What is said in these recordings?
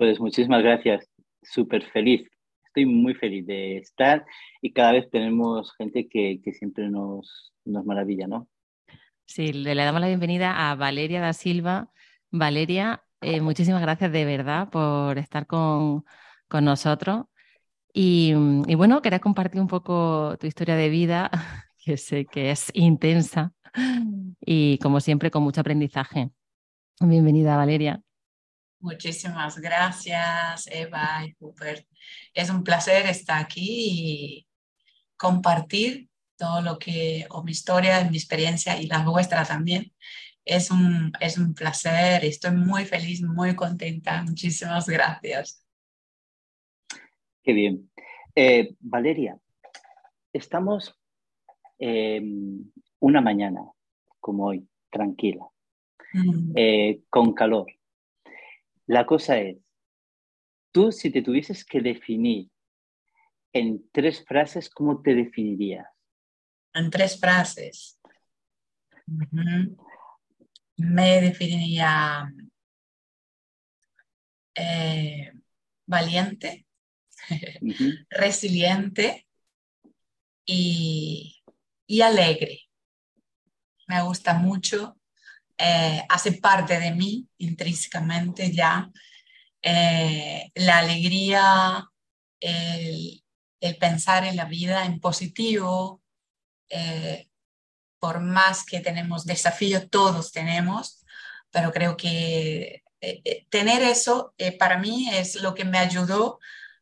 Pues muchísimas gracias, súper feliz. Estoy muy feliz de estar y cada vez tenemos gente que, siempre nos, nos maravilla, ¿no? Sí, le, damos la bienvenida a Valeria da Silva. Valeria, eh, muchísimas gracias de verdad por estar con, nosotros. Y, y, bueno, quería compartir un poco tu historia de vida, que sé que es intensa y como siempre con mucho aprendizaje. Bienvenida, Valeria. Muchísimas gracias, Eva y Rupert. Es un placer estar aquí y compartir todo lo que, o mi historia, mi experiencia y la vuestra también. Es un, es un placer, estoy muy feliz, muy contenta. Muchísimas gracias. Qué bien. Eh, Valeria, estamos em, una mañana, como hoy, tranquila, mm. eh, con calor la cosa es, tú si te tuvieses que definir en tres frases, ¿cómo te definirías? En tres frases. Me definiría eh, valiente, resiliente y, y alegre. Me gusta mucho eh, hace parte de mí intrínsecamente ya. Eh, la alegría, el, pensar en la vida en positivo, eh, por más que tenemos desafíos, todos tenemos, pero creo que tener eso para mí es lo que me ayudó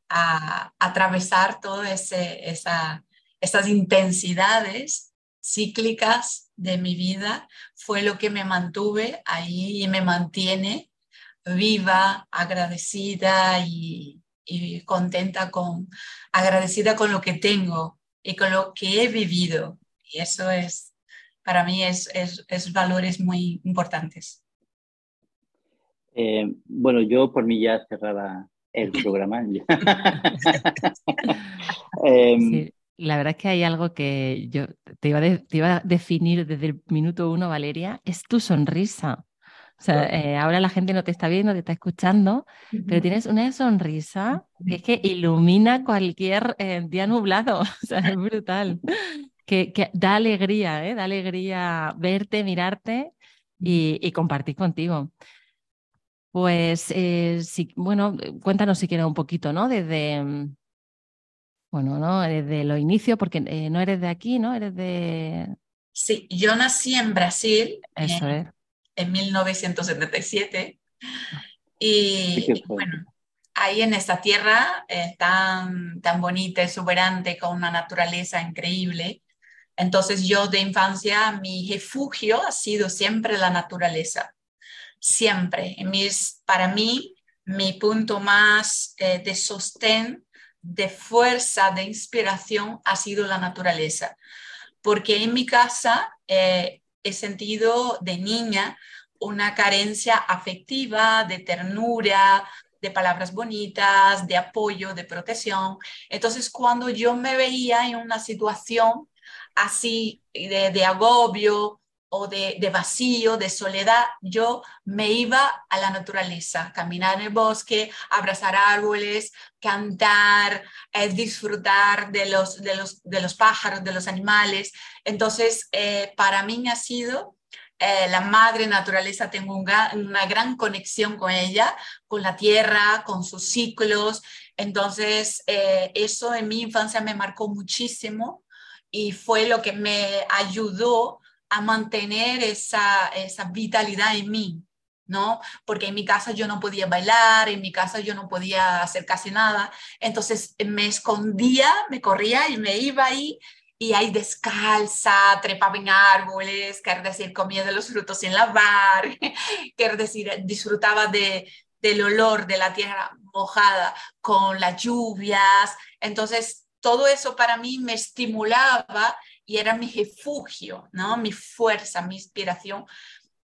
a, atravesar todas esa, esas intensidades cíclicas de mi vida fue lo que me mantuve ahí y me mantiene viva, agradecida y, contenta con, agradecida con lo que tengo y con lo que he vivido. Y eso es, para mí, es, es, valores muy importantes. Eh, bueno, yo por mí ya cerraba el programa. eh, la verdad es que hay algo que yo te iba, te iba a definir desde el minuto uno, Valeria, es tu sonrisa. O sea, eh, ahora la gente no te está viendo, te está escuchando, pero tienes una sonrisa que es que ilumina cualquier eh, día nublado. O sea, es brutal. Que, que, da alegría, ¿eh? Da alegría verte, mirarte y, compartir contigo. Pues, eh, bueno, cuéntanos si quieres un poquito, ¿no? Desde, mm, bueno, ¿no? Desde los inicios, porque eh, no eres de aquí, ¿no? Eres de... Sí, yo nací en Brasil Eso en, es. en 1977 y, bueno, ahí en esta tierra eh, tan, tan bonita, exuberante, con una naturaleza increíble. Entonces yo de infancia, mi refugio ha sido siempre la naturaleza, siempre. Mis, para mí, mi punto más eh, de sostén de fuerza, de inspiración ha sido la naturaleza. Porque en mi casa eh, he sentido de niña una carencia afectiva, de ternura, de palabras bonitas, de apoyo, de protección. Entonces, cuando yo me veía en una situación así de, de agobio, o de, vacío, de soledad, yo me iba a la naturaleza, caminar en el bosque, abrazar árboles, cantar, eh, disfrutar de los, de, los, de los pájaros, de los animales. Entonces, eh, para mí ha sido eh, la madre naturaleza, tengo una gran conexión con ella, con la tierra, con sus ciclos. Entonces, eso en mi infancia me marcó muchísimo y fue lo que me ayudó a mantener esa, esa vitalidad en mí, ¿no? Porque en mi casa yo no podía bailar, en mi casa yo no podía hacer casi nada, entonces me escondía, me corría y me iba ahí y ahí descalza, trepaba en árboles, quiero decir, comía de los frutos sin lavar, quiero decir, disfrutaba de, del olor de la tierra mojada con las lluvias. Entonces, todo eso para mí me estimulaba y era mi refugio, ¿no? Mi fuerza, mi inspiración.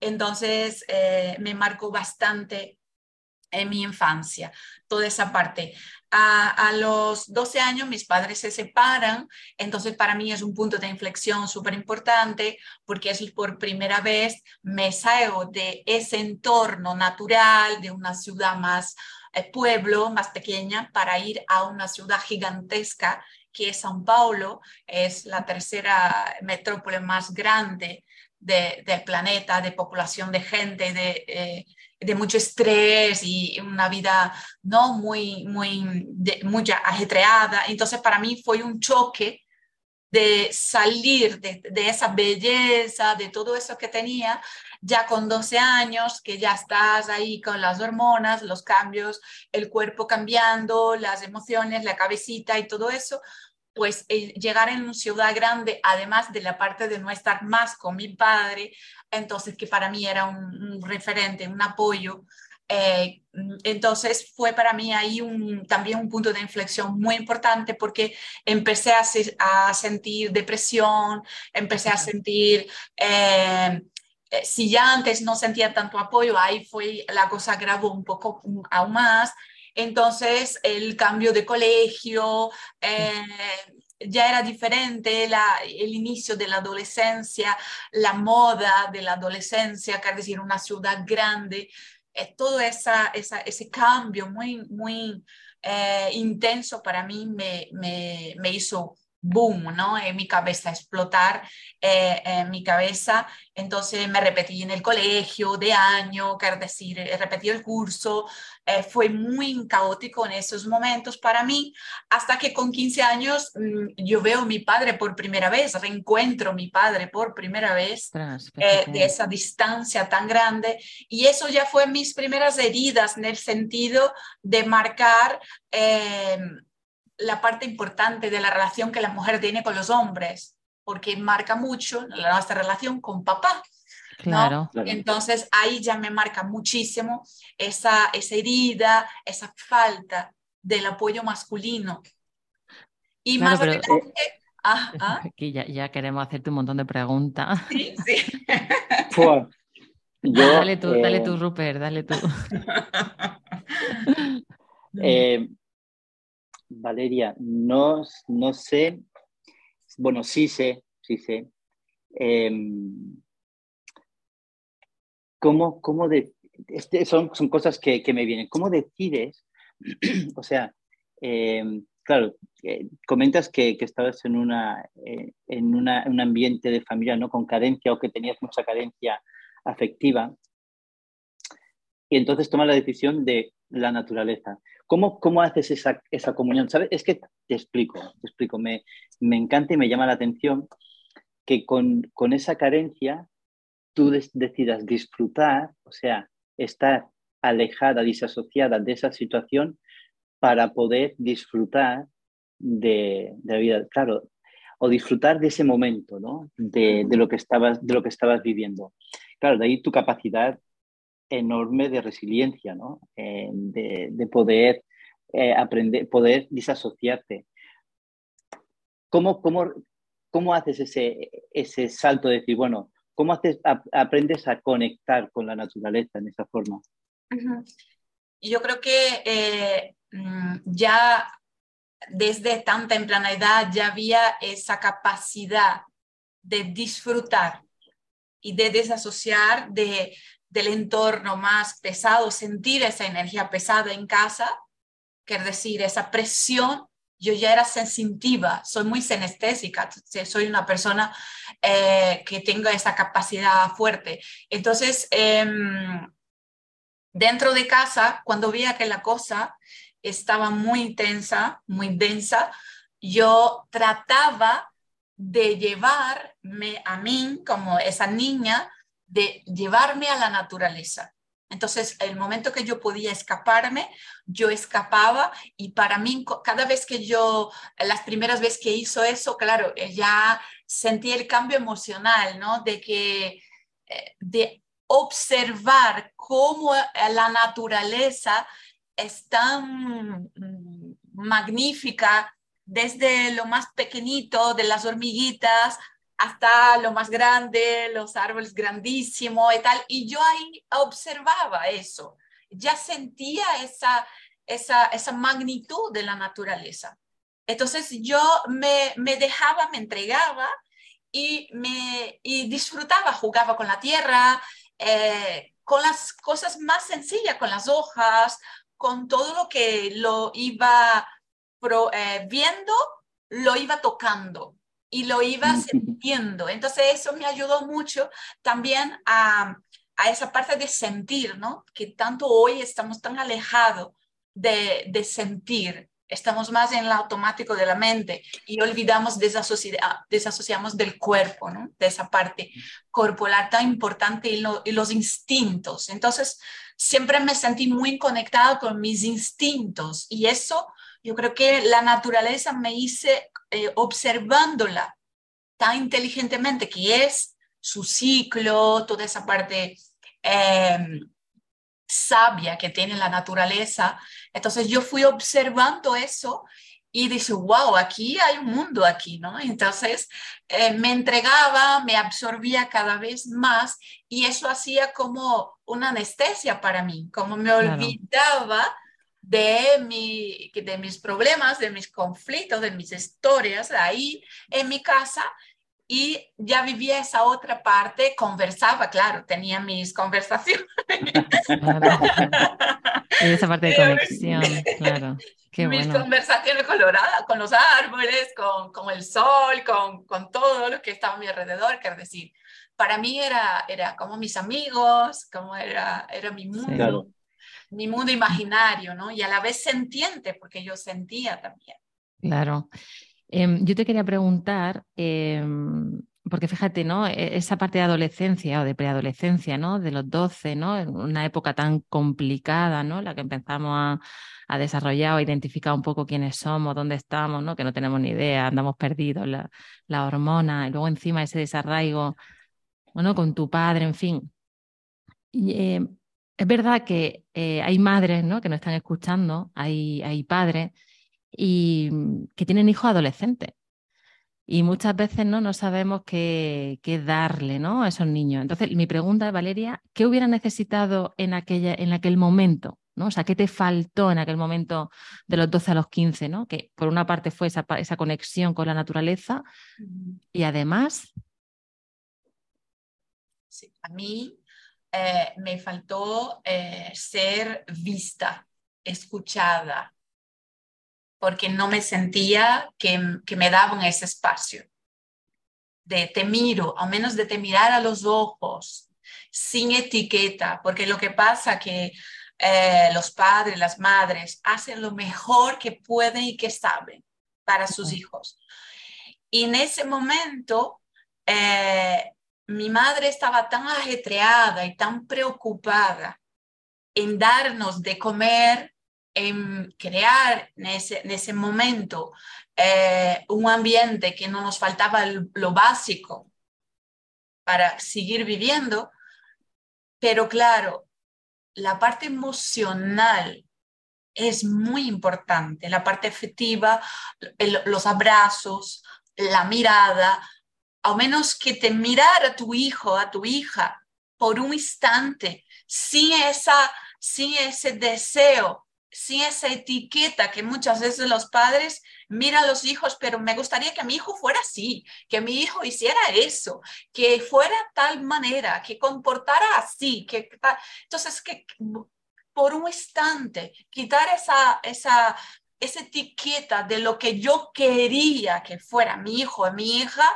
Entonces, eh, me marcó bastante en mi infancia, toda esa parte. A, los 12 años mis padres se separan, entonces para mí es un punto de inflexión súper importante porque es por primera vez me salgo de ese entorno natural, de una ciudad más eh, pueblo, más pequeña, para ir a una ciudad gigantesca que es Paulo, es la tercera metrópole más grande del planeta, de población de gente, de, eh, de mucho estrés y una vida no muy, muy, muy ajetreada. Entonces para mí fue un choque de salir de, de, esa belleza, de todo eso que tenía, ya con 12 años, que ya estás ahí con las hormonas, los cambios, el cuerpo cambiando, las emociones, la cabecita y todo eso, pues eh, llegar en una ciudad grande, además de la parte de no estar más con mi padre, entonces que para mí era un, referente, un apoyo. Eh, entonces fue para mí ahí un, también un punto de inflexión muy importante porque empecé a, a sentir depresión, empecé a sentir... Eh, si ya antes no sentía tanto apoyo, ahí fue la cosa grabó un poco aún más. Entonces, el cambio de colegio eh, ya era diferente, el inicio de la adolescencia, la moda de la adolescencia, que es decir, una ciudad grande, eh, todo esa, ese cambio muy, muy eh, intenso para mí me, me, me hizo boom, ¿no? En mi cabeza, explotar eh, en mi cabeza. Entonces me repetí en el colegio de año, quiero decir, repetí el curso. Eh, fue muy caótico en esos momentos para mí, hasta que con 15 años mm, yo veo a mi padre por primera vez, reencuentro a mi padre por primera vez eh, de esa distancia tan grande. Y eso ya fue mis primeras heridas en el sentido de marcar la parte importante de la relación que la mujer tiene con los hombres, porque marca mucho la nuestra relación con papá. Claro. Entonces ahí ya me marca muchísimo esa, esa herida, esa falta del apoyo masculino. Y más adelante... Ah, ah. Aquí ya, ya, queremos hacerte un montón de preguntas. Sí, sí. dale tú, dale tú, eh, Rupert, dale tú. Eh, Valeria, no, no sé, bueno, sí sé, sí sé. Em, ¿Cómo, cómo de, este, son, son cosas que, que, me vienen. ¿Cómo decides? o sea, em, claro, eh, comentas que, que, estabas en, una, eh, en una, un ambiente de familia ¿no? con carencia o que tenías mucha carencia afectiva. Y entonces tomas la decisión de la naturaleza. ¿Cómo, cómo haces esa, esa comunión? ¿Sabes? Es que te explico, te explico. Me, me encanta y me llama la atención que con, con esa carencia tú decidas disfrutar, o sea, estar alejada, disasociada de esa situación para poder disfrutar de, de, la vida, claro, o disfrutar de ese momento, ¿no? De, de, lo que estabas, de lo que estabas viviendo. Claro, de ahí tu capacidad enorme de resiliencia, ¿no? De, poder eh, aprender, poder disasociarte. ¿Cómo, cómo, cómo haces ese, ese salto de decir, bueno, cómo haces, aprendes a conectar con la naturaleza en esa forma? Yo creo que eh, mm, ya desde tan temprana edad ya había esa capacidad de disfrutar y de desasociar de, del entorno más pesado, sentir esa energía pesada en casa, quiere decir, esa presión, yo ya era sensitiva, soy muy senestésica, soy una persona eh, que tenga esa capacidad fuerte. Entonces, em, dentro de casa, cuando veía que la cosa estaba muy intensa, muy densa, yo trataba de llevarme a mí como esa niña de llevarme a la naturaleza. Entonces, el momento que yo podía escaparme, yo escapaba y para mí, cada vez que yo, las primeras veces que hizo eso, claro, eh, ya sentí el cambio emocional, ¿no? De que, eh, de observar cómo la naturaleza es tan mm, magnífica desde lo más pequeñito de las hormiguitas hasta lo más grande, los árboles grandísimos y tal. Y yo ahí observaba eso, ya sentía esa, esa, esa magnitud de la naturaleza. Entonces yo me, me dejaba, me entregaba y, me, y disfrutaba, jugaba con la tierra, eh, con las cosas más sencillas, con las hojas, con todo lo que lo iba eh, viendo, lo iba tocando y lo iba sintiendo. Entonces eso me ayudó mucho también a, a esa parte de sentir, ¿no? Que tanto hoy estamos tan alejados de, de sentir. Estamos más en el automático de la mente y olvidamos, desasociamos del cuerpo, ¿no? De esa parte corporal tan importante y, y los instintos. Entonces, siempre me sentí muy conectado con mis instintos y eso yo creo que la naturaleza me hice eh, observándola tan inteligentemente, que es su ciclo, toda esa parte em, sabia que tiene la naturaleza. Entonces yo fui observando eso y dije, wow, aquí hay un mundo aquí, ¿no? Entonces eh, me entregaba, me absorbía cada vez más y eso hacía como una anestesia para mí, como me olvidaba de, mi, de mis problemas, de mis conflictos, de mis historias ahí en mi casa y ya vivía esa otra parte, conversaba, claro, tenía mis conversaciones. esa parte de conexión, claro. Qué mis conversaciones coloradas con los árboles, con, con el sol, con, con, todo lo que estaba a mi alrededor, quiero decir, para mí era, era como mis amigos, como era, era mi mundo mi mundo imaginario, ¿no? Y a la vez sentiente, porque yo sentía también. Claro. Em, yo te quería preguntar, em, porque fíjate, ¿no? E, esa parte de adolescencia o de preadolescencia, ¿no? De los 12, ¿no? En una época tan complicada, ¿no? La que empezamos a, desarrollar o identificar un poco quiénes somos, dónde estamos, ¿no? Que no tenemos ni idea, andamos perdidos, la, la hormona, y luego encima ese desarraigo, bueno, con tu padre, en fin. Y, em, es verdad que eh, hay madres ¿no? que nos están escuchando, hay, hay padres y mm, que tienen hijos adolescentes. Y muchas veces ¿no? no sabemos qué, qué, darle ¿no? a esos niños. Entonces, mi pregunta es, Valeria, ¿qué hubiera necesitado en, aquella, en aquel momento? ¿no? O sea, ¿qué te faltó en aquel momento de los 12 a los 15? ¿no? Que por una parte fue esa, esa conexión con la naturaleza y además... Sí, a mí eh, me faltó eh, ser vista, escuchada, porque no me sentía que, que, me daban ese espacio de te miro, al menos de te mirar a los ojos, sin etiqueta, porque lo que pasa que eh, los padres, las madres hacen lo mejor que pueden y que saben para sus hijos. Y en ese momento mi madre estaba tan ajetreada y tan preocupada en darnos de comer, en crear en ese, momento eh, un ambiente que no nos faltaba lo básico para seguir viviendo. Pero claro, la parte emocional es muy importante, la parte afectiva, los abrazos, la mirada, al menos que te mirar a tu hijo, a tu hija, por un instante, sin, esa, sin ese deseo, sin esa etiqueta que muchas veces los padres miran a los hijos, pero me gustaría que mi hijo fuera así, que mi hijo hiciera eso, que fuera tal manera, que comportara así, que entonces que por un instante quitar esa esa esa etiqueta de lo que yo quería que fuera mi hijo o mi hija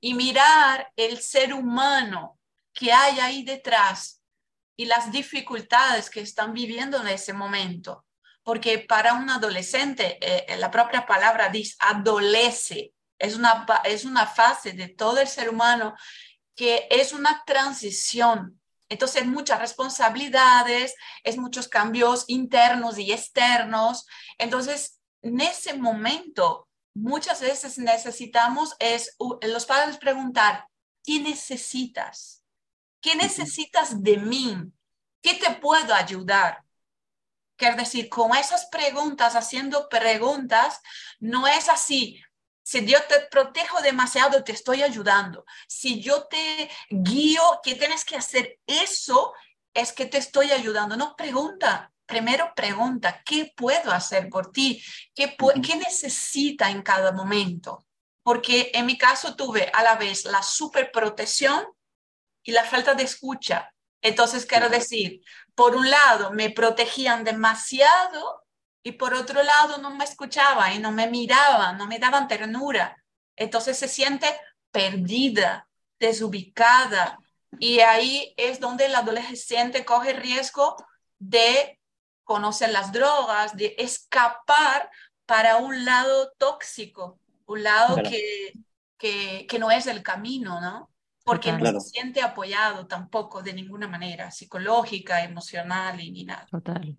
y mirar el ser humano que hay ahí detrás y las dificultades que están viviendo en ese momento. Porque para un adolescente, eh, la propia palabra dice adolece, es una, es una fase de todo el ser humano que es una transición. Entonces, muchas responsabilidades, es muchos cambios internos y externos. Entonces, en ese momento, muchas veces necesitamos es los padres preguntar, ¿qué necesitas? ¿Qué necesitas de mí? ¿Qué te puedo ayudar? Quiero decir, con esas preguntas, haciendo preguntas, no es así. Si yo te protejo demasiado, te estoy ayudando. Si yo te guío, ¿qué tienes que hacer? Eso es que te estoy ayudando. No pregunta. Primero pregunta, ¿qué puedo hacer por ti? ¿Qué, ¿Qué necesita en cada momento? Porque en mi caso tuve a la vez la superprotección y la falta de escucha. Entonces, quiero decir, por un lado, me protegían demasiado y por otro lado, no me escuchaban y no me miraban, no me daban ternura. Entonces se siente perdida, desubicada. Y ahí es donde el adolescente coge riesgo de conocer las drogas, de escapar para un lado tóxico, un lado que, que, que no es el camino, ¿no? porque no se siente apoyado tampoco de ninguna manera, psicológica, emocional y ni nada. Total.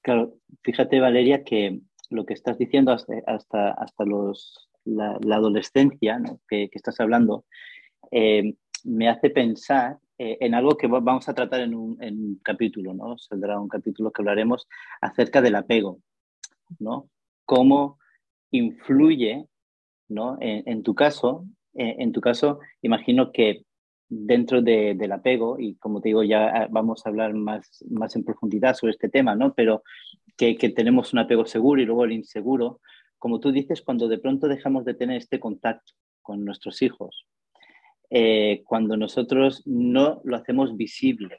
Claro, fíjate Valeria que lo que estás diciendo hasta, hasta, hasta los, la, adolescencia que, que, estás hablando eh, me hace pensar eh, en algo que vamos a tratar en un, capítulo, ¿no? Saldrá un capítulo que hablaremos acerca del apego, ¿no? Cómo influye, ¿no? En, tu caso, eh, en tu caso, imagino que dentro del apego, y como te digo, ya ah, vamos a hablar más, más en profundidad sobre este tema, ¿no? Pero que, tenemos un apego seguro y luego el inseguro, como tú dices, cuando de pronto dejamos de tener este contacto con nuestros hijos, eh, cuando nosotros no lo hacemos visible,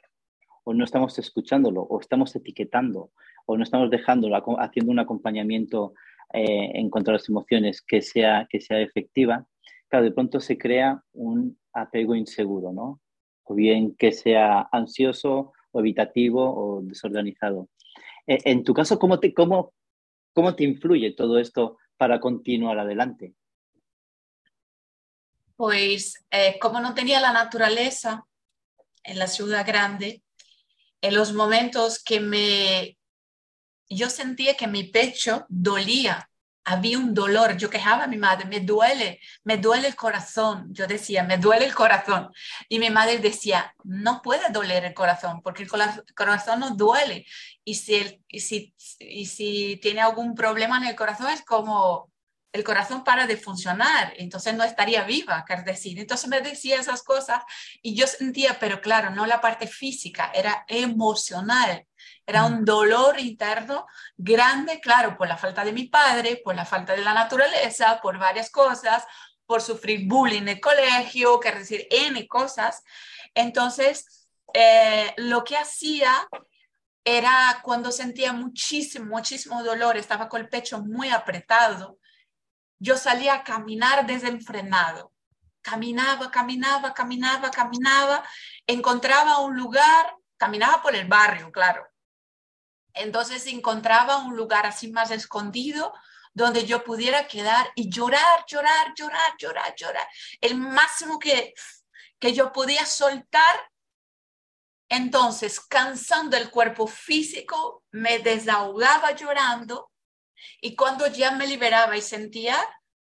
o no estamos escuchándolo, o estamos etiquetando, o no estamos dejándolo, haciendo un acompañamiento eh, en cuanto a las emociones que sea, que sea efectiva, de pronto se crea un apego inseguro, ¿no? O bien que sea ansioso o evitativo o desorganizado. E, en tu caso, ¿cómo te, cómo, cómo te influye todo esto para continuar adelante? Pues eh, como no tenía la naturaleza en la ciudad grande, en los momentos que me... Yo sentía que mi pecho dolía había un dolor. Yo quejaba a mi madre, me duele, me duele el corazón. Yo decía, me duele el corazón. Y mi madre decía, no puede doler el corazón porque el corazón no duele. Y si, y si, y si tiene algún problema en el corazón es como el corazón para de funcionar, entonces no estaría viva, quer decir. Entonces me decía esas cosas y yo sentía, pero claro, no la parte física, era emocional. Era un dolor interno grande, claro, por la falta de mi padre, por la falta de la naturaleza, por varias cosas, por sufrir bullying en el colegio, quer decir, N cosas. Entonces, eh, lo que hacía era cuando sentía muchísimo, muchísimo dolor, estaba con el pecho muy apretado, yo salía a caminar desenfrenado. Caminaba, caminaba, caminaba, caminaba, encontraba un lugar, caminaba por el barrio, claro, entonces encontraba un lugar así más escondido donde yo pudiera quedar y llorar, llorar, llorar, llorar, llorar. El máximo que, que yo podía soltar. Entonces, cansando el cuerpo físico, me desahogaba llorando y cuando ya me liberaba y sentía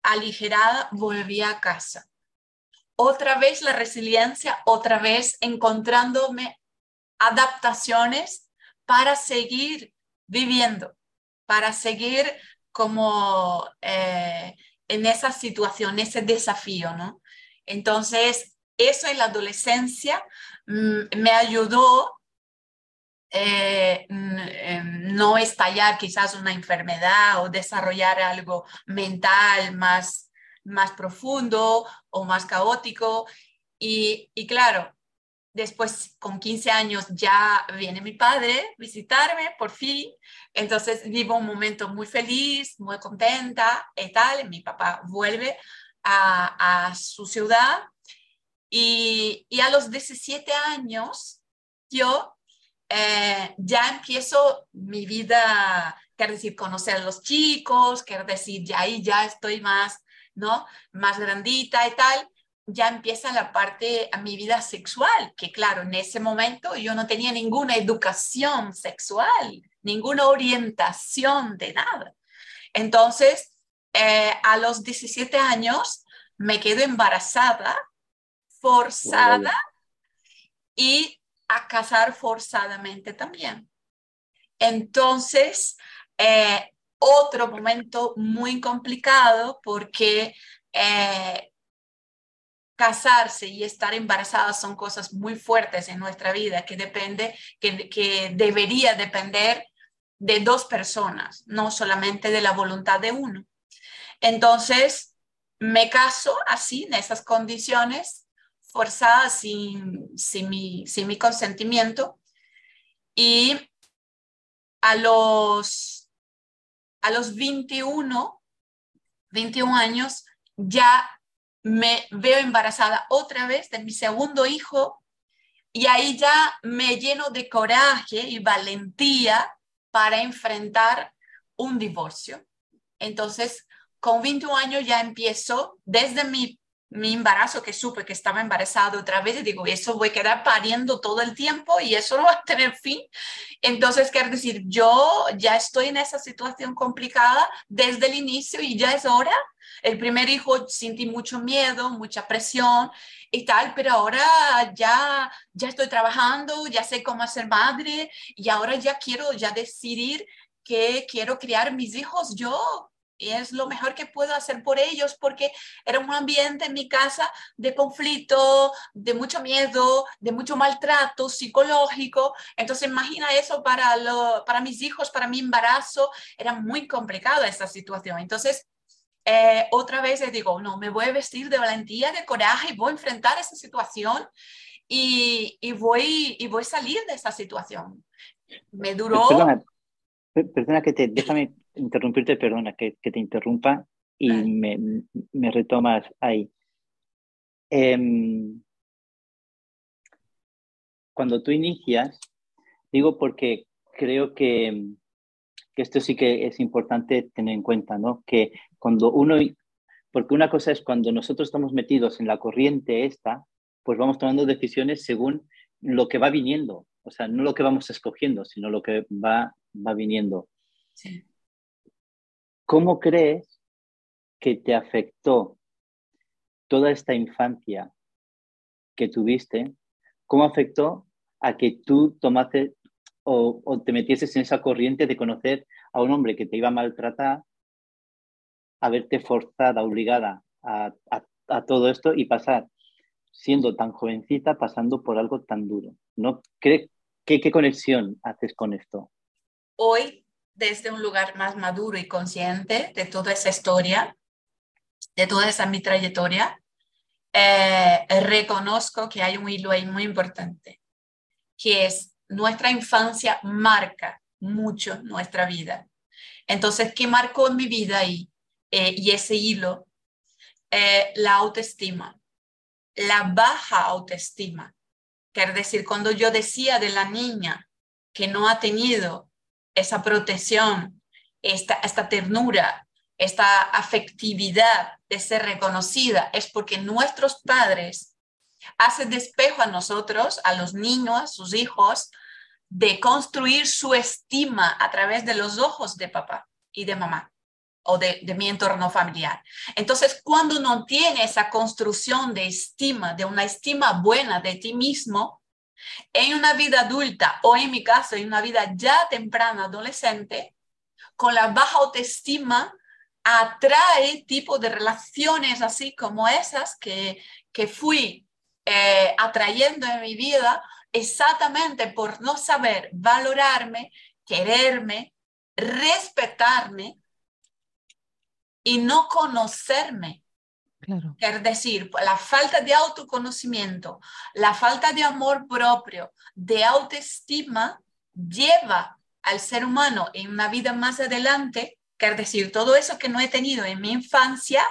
aligerada, volvía a casa. Otra vez la resiliencia, otra vez encontrándome adaptaciones para seguir viviendo, para seguir como eh, en esa situación, ese desafío, ¿no? Entonces, eso en la adolescencia mm, me ayudó eh, mm, no estallar quizás una enfermedad o desarrollar algo mental más, más profundo o más caótico. Y, y claro, Después, con 15 años, ya viene mi padre visitarme, por fin. Entonces, vivo un momento muy feliz, muy contenta y tal. Mi papá vuelve a, su ciudad. Y, a los 17 años, yo eh, ya empiezo mi vida, quiero decir, conocer a los chicos, quiero decir, ya ahí ya estoy más, ¿no? Más grandita y tal ya empieza la parte a mi vida sexual, que claro, en ese momento yo no tenía ninguna educación sexual, ninguna orientación de nada. Entonces, eh, a los 17 años me quedo embarazada, forzada, y a casar forzadamente también. Entonces, eh, otro momento muy complicado porque eh, casarse y estar embarazada son cosas muy fuertes en nuestra vida que depende, que, que debería depender de dos personas, no solamente de la voluntad de uno. Entonces, me caso así, en esas condiciones, forzada, sin, mi, mi consentimiento. Y a los, a los 21, 21 años, ya me veo embarazada otra vez de mi segundo hijo y ahí ya me lleno de coraje y valentía para enfrentar un divorcio. Entonces, con 21 años ya empiezo desde mi, mi embarazo, que supe que estaba embarazada otra vez, y digo, eso voy a quedar pariendo todo el tiempo y eso no va a tener fin. Entonces, quiero decir, yo ya estoy en esa situación complicada desde el inicio y ya es hora el primer hijo sentí mucho miedo, mucha presión y tal, pero ahora ya, ya estoy trabajando, ya sé cómo ser madre y ahora ya quiero ya decidir que quiero criar mis hijos yo. Y es lo mejor que puedo hacer por ellos porque era un ambiente en mi casa de conflicto, de mucho miedo, de mucho maltrato psicológico. Entonces imagina eso para, lo, para mis hijos, para mi embarazo. Era muy complicada esta situación. Entonces eh, otra vez les digo, no, me voy a vestir de valentía, de coraje y voy a enfrentar esa situación y, y voy, y voy a salir de esa situación. Me duró... Perdona, que te, déjame interrumpirte, perdona que, que te interrumpa y me, me, retomas ahí. Em, cuando tú inicias, digo porque creo que, que esto sí que es importante tener en cuenta, ¿no? Que cuando uno, porque una cosa es cuando nosotros estamos metidos en la corriente esta, pues vamos tomando decisiones según lo que va viniendo, o sea, no lo que vamos escogiendo, sino lo que va, va viniendo. ¿Cómo crees que te afectó toda esta infancia que tuviste? ¿Cómo afectó a que tú tomaste o, te metieses en esa corriente de conocer a un hombre que te iba a maltratar, a verte forzada, obligada a, todo esto y pasar, siendo tan jovencita, pasando por algo tan duro. ¿no? ¿Qué, qué, conexión haces con esto? Hoy, desde un lugar más maduro y consciente de toda esa historia, de toda esa mi trayectoria, eh, reconozco que hay un hilo ahí muy importante, que es nuestra infancia marca mucho nuestra vida. Entonces, ¿qué marcó en mi vida ahí? Eh, y ese hilo, eh, la autoestima, la baja autoestima. Quiere decir, cuando yo decía de la niña que no ha tenido esa protección, esta, esta ternura, esta afectividad de ser reconocida, es porque nuestros padres hace despejo a nosotros, a los niños, a sus hijos, de construir su estima a través de los ojos de papá y de mamá o de, mi entorno familiar. Entonces, cuando no tiene esa construcción de estima, de una estima buena de ti mismo, en una vida adulta o en mi caso, en una vida ya temprana adolescente, con la baja autoestima, atrae tipo de relaciones así como esas que, que fui eh, atrayendo en mi vida exactamente por no saber valorarme, quererme, respetarme y no conocerme. Claro. Decir, la falta de autoconocimiento, la falta de amor propio, de autoestima, lleva al ser humano en una vida más adelante, es decir, todo eso que no he tenido en mi infancia,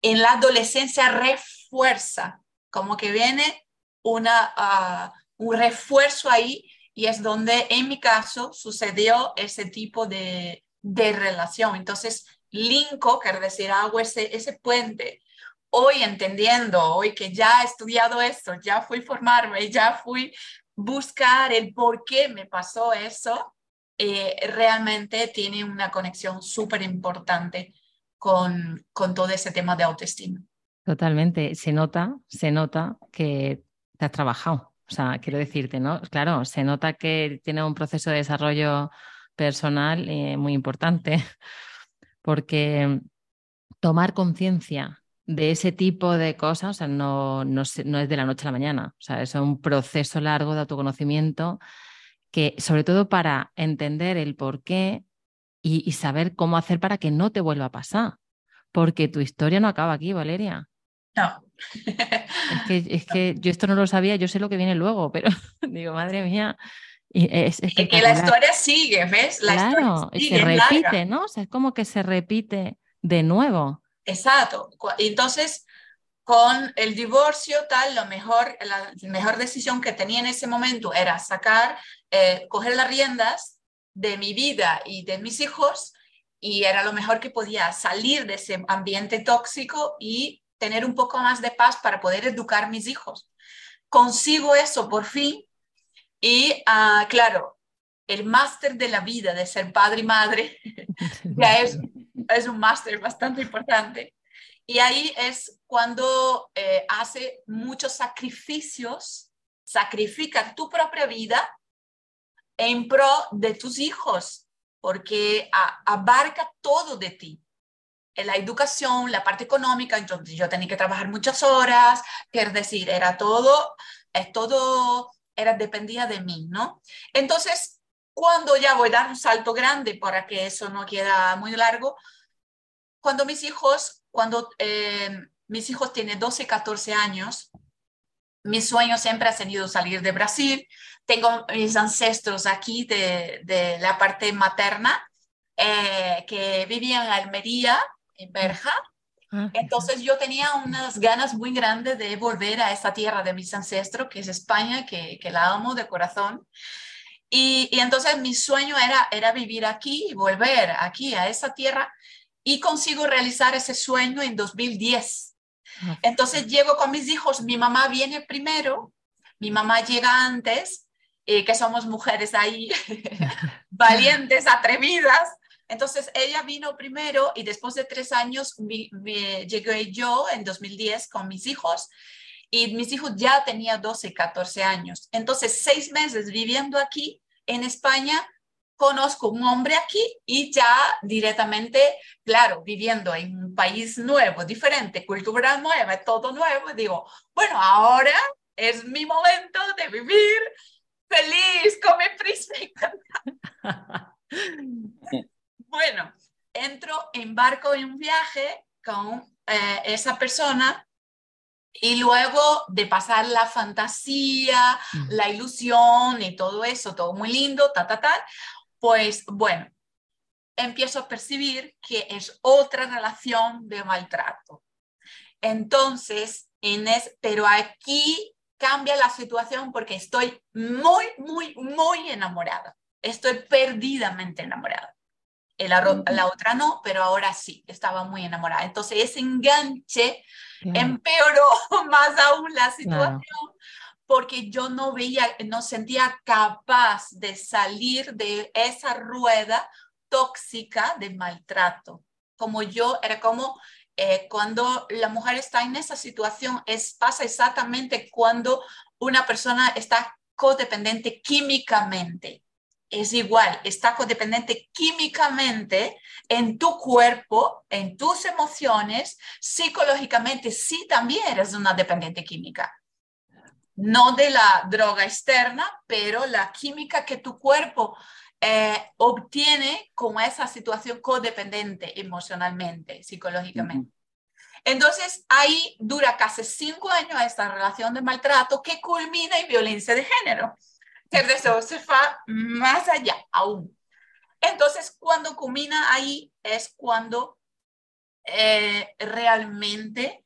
en la adolescencia refuerza, como que viene una, ah, un refuerzo ahí y es donde en mi caso sucedió ese tipo de, de relación. Entonces, linko, quiere decir, hago ese, ese puente. Hoy entendiendo, hoy que ya he estudiado esto, ya fui formarme, ya fui buscar el por qué me pasó eso, eh, realmente tiene una conexión súper importante con, con todo ese tema de autoestima. Totalmente. Se nota, se nota que te has trabajado. O sea, quiero decirte, ¿no? Claro, se nota que tiene un proceso de desarrollo personal eh, muy importante, porque tomar conciencia de ese tipo de cosas, o sea, no, no, es de la noche a la mañana, o sea, es un proceso largo de autoconocimiento que, sobre todo para entender el por qué y, saber cómo hacer para que no te vuelva a pasar, porque tu historia no acaba aquí, Valeria. No. Es que, es que yo esto no lo sabía, yo sé lo que viene luego, pero digo, madre mía, es, es que la historia sigue, ¿ves? La claro, se repite, ¿no? O sea, es como que se repite de nuevo. Exacto. Entonces, con el divorcio, tal, lo mejor, la mejor decisión que tenía en ese momento era sacar, eh, coger las riendas de mi vida y de mis hijos y era lo mejor que podía salir de ese ambiente tóxico y tener un poco más de paz para poder educar a mis hijos. Consigo eso por fin y, uh, claro, el máster de la vida de ser padre y madre ya es es un máster bastante importante. Y ahí es cuando eh, hace muchos sacrificios, sacrifica tu propia vida en pro de tus hijos, porque abarca todo de ti. En la educación, la parte económica, entonces yo tenía que trabajar muchas horas, es decir, era todo, es todo, era dependía de mí, ¿no? Entonces, cuando ya voy a dar un salto grande para que eso no queda muy largo, cuando mis hijos, cuando eh, mis hijos tienen 12, 14 años, mi sueño siempre ha sido salir de Brasil. Tengo mis ancestros aquí de, de la parte materna eh, que vivían en Almería, en Berja. Ah, entonces yo tenía unas ganas muy grandes de volver a esta tierra de mis ancestros, que es España, que, que la amo de corazón. Y, y, entonces mi sueño era, era vivir aquí, volver aquí a esa tierra y consigo realizar ese sueño en 2010. Ah, Entonces llego con mis hijos, mi mamá viene primero, mi mamá llega antes, eh, que somos mujeres ahí valientes, atrevidas. Entonces ella vino primero y después de tres años llegué yo en 2010 con mis hijos y mis hijos ya tenían 12, 14 años. Entonces seis meses viviendo aquí en España conozco un hombre aquí y ya directamente, claro, viviendo en un país nuevo, diferente, cultura nueva, todo nuevo, digo, bueno, ahora es mi momento de vivir feliz con mi. bueno, entro, embarco en un viaje con eh, esa persona y luego de pasar la fantasía, la ilusión y todo eso, todo muy lindo, ta, ta, ta, pues bueno, empiezo a percibir que es otra relación de maltrato. Entonces, Inés, pero aquí cambia la situación porque estoy muy, muy, muy enamorada. Estoy perdidamente enamorada. La, la otra no, pero ahora sí, estaba muy enamorada. Entonces, ese enganche empeoró más aún la situación porque yo no veía, no sentía capaz de salir de esa rueda tóxica de maltrato. Como yo, era como eh, cuando la mujer está en esa situación, es, pasa exactamente cuando una persona está codependiente químicamente. Es igual, está codependiente químicamente en tu cuerpo, en tus emociones, psicológicamente, sí también eres una dependiente química no de la droga externa, pero la química que tu cuerpo eh, obtiene con esa situación codependiente emocionalmente, psicológicamente. Entonces, ahí dura casi cinco años esta relación de maltrato que culmina en violencia de género. Que eso se va más allá aún. Entonces, cuando culmina ahí es cuando eh, realmente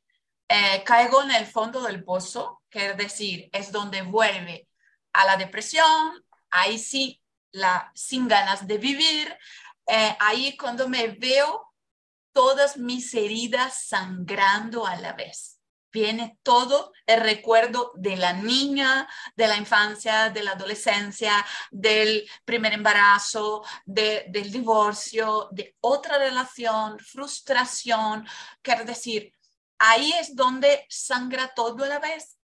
eh, caigo en el fondo del pozo, que es decir, es donde vuelve a la depresión, ahí sí, la, sin ganas de vivir, eh, ahí cuando me veo todas mis heridas sangrando a la vez. Viene todo el recuerdo de la niña, de la infancia, de la adolescencia, del primer embarazo, del divorcio, de otra relación, frustración, quiero decir, ahí es donde sangra todo a la vez.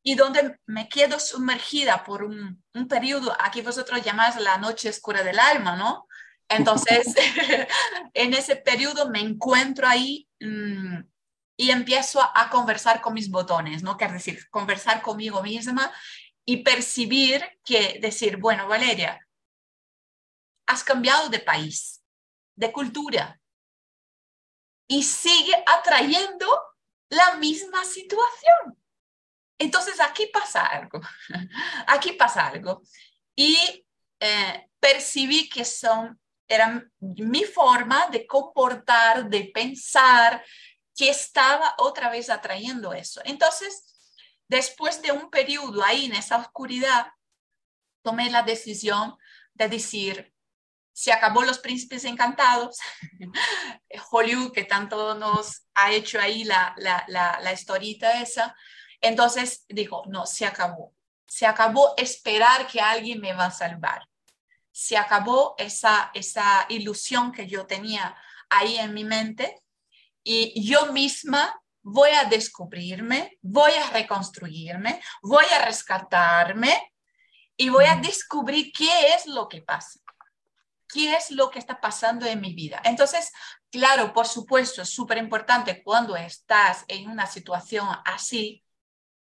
y donde me quedo sumergida por un, un periodo, aquí vosotros llamáis la noche oscura del alma, ¿no? Entonces, en ese periodo me encuentro ahí mmm, y empiezo a, conversar con mis botones, ¿no? Quiero decir, conversar conmigo misma y percibir que decir, bueno, Valeria, has cambiado de país, de cultura y sigue atrayendo la misma situación. Entonces aquí pasa algo, aquí pasa algo. Y eh, percibí que son, era mi forma de comportar, de pensar, que estaba otra vez atrayendo eso. Entonces, después de un periodo ahí en esa oscuridad, tomé la decisión de decir, se acabó Los Príncipes Encantados, Hollywood que tanto nos ha hecho ahí la, la, la, la historita esa. Entonces dijo, no, se acabó. Se acabó esperar que alguien me va a salvar. Se acabó esa, esa ilusión que yo tenía ahí en mi mente y yo misma voy a descubrirme, voy a reconstruirme, voy a rescatarme y voy a descubrir qué es lo que pasa, qué es lo que está pasando en mi vida. Entonces, claro, por supuesto, es súper importante cuando estás en una situación así,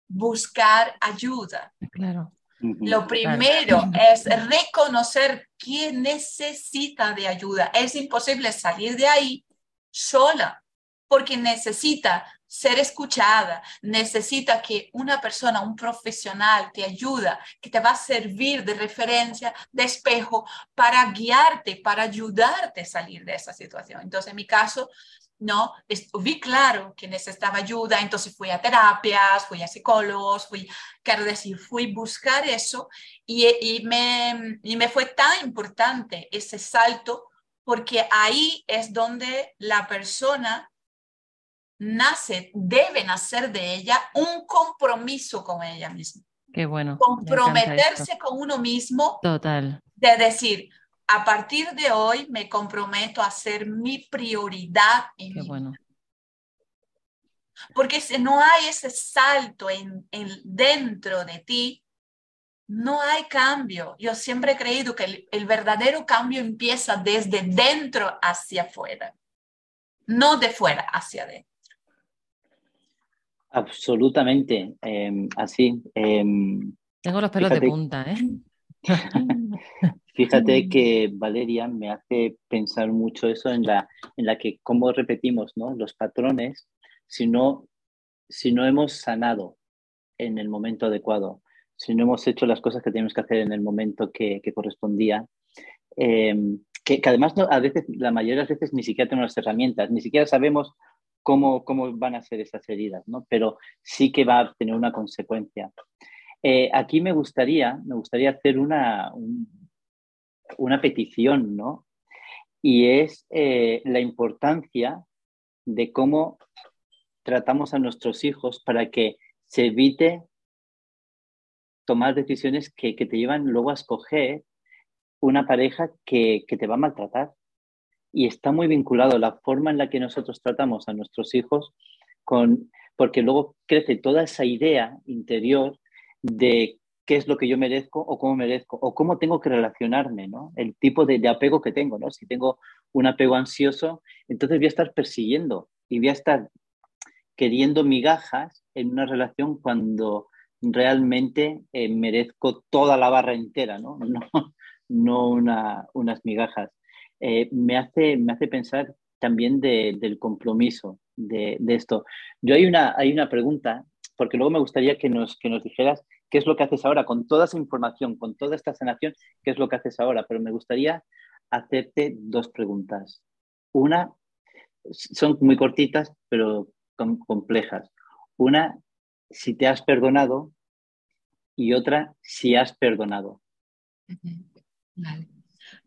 buscar ayuda. Claro. Lo primero es reconocer quién necesita de ayuda. Es imposible salir de ahí sola porque necesita ser escuchada, necesita que una persona, un profesional te ayuda, que te va a servir de referencia, de espejo, para guiarte, para ayudarte a salir de esa situación. Entonces, en mi caso, no, vi claro que necesitaba ayuda, entonces fui a terapias, fui a psicólogos, fui, quiero decir, fui buscar eso y, y, me, y me fue tan importante ese salto porque ahí es donde la persona nace, debe nacer de ella un compromiso con ella misma. Qué bueno. Comprometerse con uno mismo. Total. De decir, a partir de hoy me comprometo a ser mi prioridad en Qué bueno. Porque si no hay ese salto en, en, dentro de ti, no hay cambio. Yo siempre he creído que el, el verdadero cambio empieza desde dentro hacia afuera, no de fuera hacia adentro. Absolutamente, em, así. Em, Tengo los pelos de punta, ¿eh? fíjate que Valeria me hace pensar mucho eso en la, en la que cómo repetimos ¿no? los patrones si no, si no hemos sanado en el momento adecuado, si no hemos hecho las cosas que tenemos que hacer en el momento que, que correspondía. Em, que, que, además a veces, la mayoría de las veces ni siquiera tenemos las herramientas, ni siquiera sabemos cómo, cómo van a ser esas heridas, ¿no? Pero sí que va a tener una consecuencia. Eh, aquí me gustaría, me gustaría hacer una, una petición, ¿no? Y es eh, la importancia de cómo tratamos a nuestros hijos para que se evite tomar decisiones que, que te llevan luego a escoger una pareja que, que, te va a maltratar y está muy vinculado la forma en la que nosotros tratamos a nuestros hijos con, porque luego crece toda esa idea interior de qué es lo que yo merezco o cómo merezco o cómo tengo que relacionarme, ¿no? El tipo de, apego que tengo, ¿no? Si tengo un apego ansioso, entonces voy a estar persiguiendo y voy a estar queriendo migajas en una relación cuando realmente eh, merezco toda la barra entera, ¿no? No, no una, unas migajas. Eh, me, hace, me hace pensar también de, del compromiso de, de, esto. Yo hay una, hay una pregunta, porque luego me gustaría que nos, que nos dijeras qué es lo que haces ahora, con toda esa información, con toda esta sanación, qué es lo que haces ahora, pero me gustaría hacerte dos preguntas. Una, son muy cortitas, pero complejas. Una, si te has perdonado y otra, si has perdonado. Vale.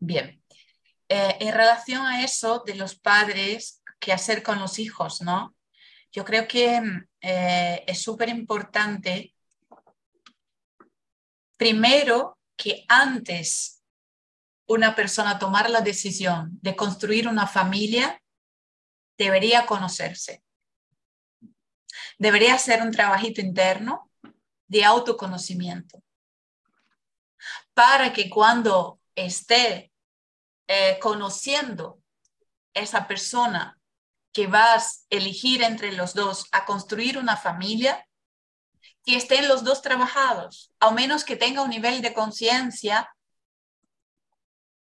Bien, eh, en relación a eso de los padres, qué hacer con los hijos, ¿no? Yo creo que eh, es súper importante, primero, que antes una persona tomar la decisión de construir una familia, debería conocerse. Debería hacer un trabajito interno de autoconocimiento para que cuando esté eh, conociendo esa persona que vas a elegir entre los dos a construir una familia, que estén los dos trabajados, al menos que tenga un nivel de conciencia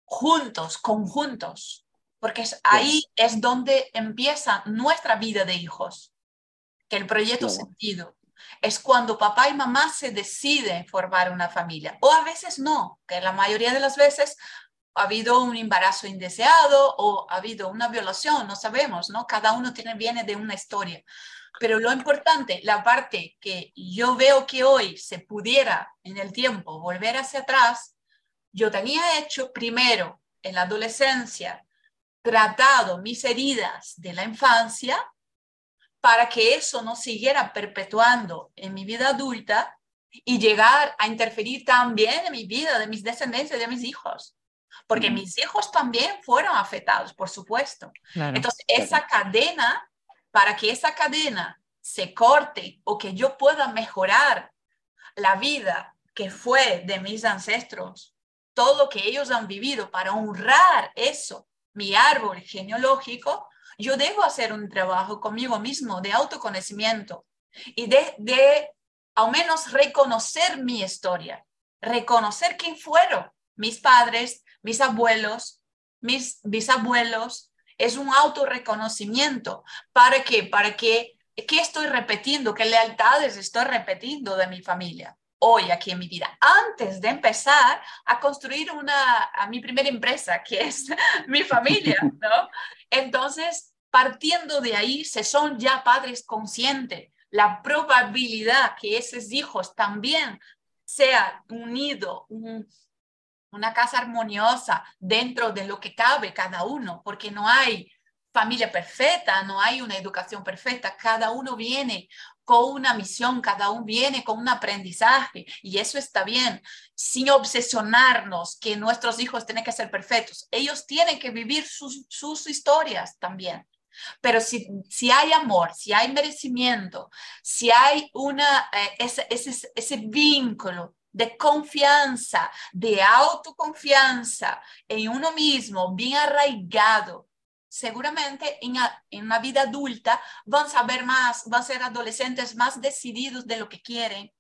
juntos, conjuntos, porque ahí es donde empieza nuestra vida de hijos, que el proyecto sentido es cuando papá y mamá se deciden formar una familia, o a veces no, que la mayoría de las veces ha habido un embarazo indeseado o ha habido una violación, no sabemos, ¿no? Cada uno tiene, viene de una historia. Pero lo importante, la parte que yo veo que hoy se pudiera en el tiempo volver hacia atrás, yo tenía hecho primero en la adolescencia, tratado mis heridas de la infancia para que eso no siguiera perpetuando en mi vida adulta y llegar a interferir también en mi vida, de mis descendencias, de mis hijos. Porque mis hijos también fueron afectados, por supuesto. Entonces, esa cadena, para que esa cadena se corte o que yo pueda mejorar la vida que fue de mis ancestros, todo lo que ellos han vivido para honrar eso, mi árbol genealógico, yo debo hacer un trabajo conmigo mismo de autoconocimiento y de, de al menos reconocer mi historia, reconocer quién fueron mis padres, mis abuelos, mis bisabuelos. Es un autorreconocimiento. ¿Para qué? Para que, ¿qué estoy repitiendo? ¿Qué lealtades estoy repitiendo de mi familia? hoy aquí en mi vida, antes de empezar a construir una, mi primera empresa, que es mi familia, ¿no? Entonces, partiendo de ahí, se son ya padres conscientes, la probabilidad que esos hijos también sean unidos, una casa armoniosa dentro de lo que cabe cada uno, porque no hay familia perfecta, no hay una educación perfecta, cada uno viene con una misión, cada uno viene con un aprendizaje y eso está bien, sin obsesionarnos que nuestros hijos tienen que ser perfectos. Ellos tienen que vivir sus, sus historias también. Pero si, si hay amor, si hay merecimiento, si hay una, eh, ese, ese, ese vínculo de confianza, de autoconfianza en uno mismo, bien arraigado, seguramente en, en la vida adulta van a saber más, van a ser adolescentes más decididos de lo que quieren,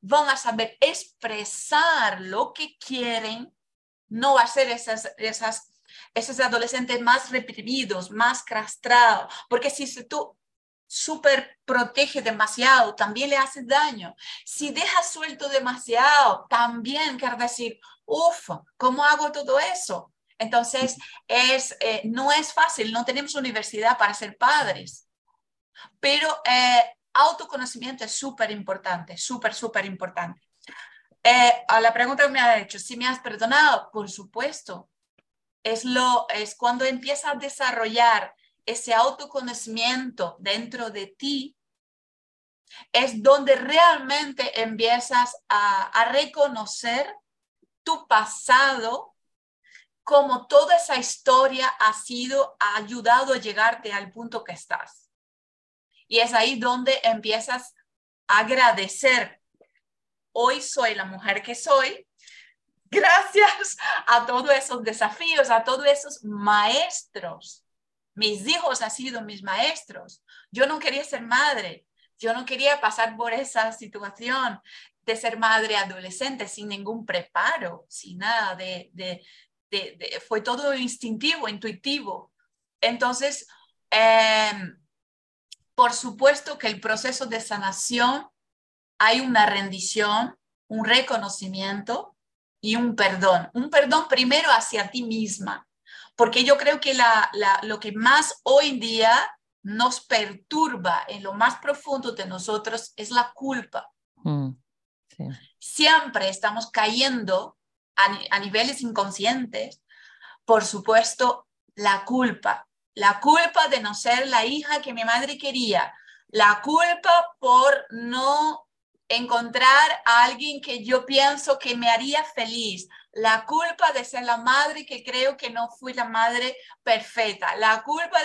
van a saber expresar lo que quieren, no va a ser esas, esas, esos adolescentes más reprimidos, más castrados, porque si tú super protege demasiado, también le hace daño. Si deja suelto demasiado, también quiere decir, uff, ¿cómo hago todo eso? Entonces, es, eh, no es fácil, no tenemos universidad para ser padres, pero eh, autoconocimiento es súper importante, súper, súper importante. Eh, a la pregunta que me ha hecho, si me has perdonado, por supuesto, es, lo, es cuando empiezas a desarrollar ese autoconocimiento dentro de ti, es donde realmente empiezas a, reconocer tu pasado como toda esa historia ha sido, ha ayudado a llegarte al punto que estás. Y es ahí donde empiezas a agradecer. Hoy soy la mujer que soy gracias a todos esos desafíos, a todos esos maestros. Mis hijos han sido mis maestros. Yo no quería ser madre. Yo no quería pasar por esa situación de ser madre adolescente sin ningún preparo, sin nada de, fue todo instintivo, intuitivo. Entonces, em, por supuesto que el proceso de sanación hay una rendición, un reconocimiento y un perdón. Un perdón primero hacia ti misma, porque yo creo que la, lo que más hoy en día nos perturba en lo más profundo de nosotros es la culpa. Mm, Siempre estamos cayendo a, niveles inconscientes, por supuesto, la culpa. La culpa de no ser la hija que mi madre quería. La culpa por no encontrar a alguien que yo pienso que me haría feliz. La culpa de ser la madre que creo que no fui la madre perfecta, la culpa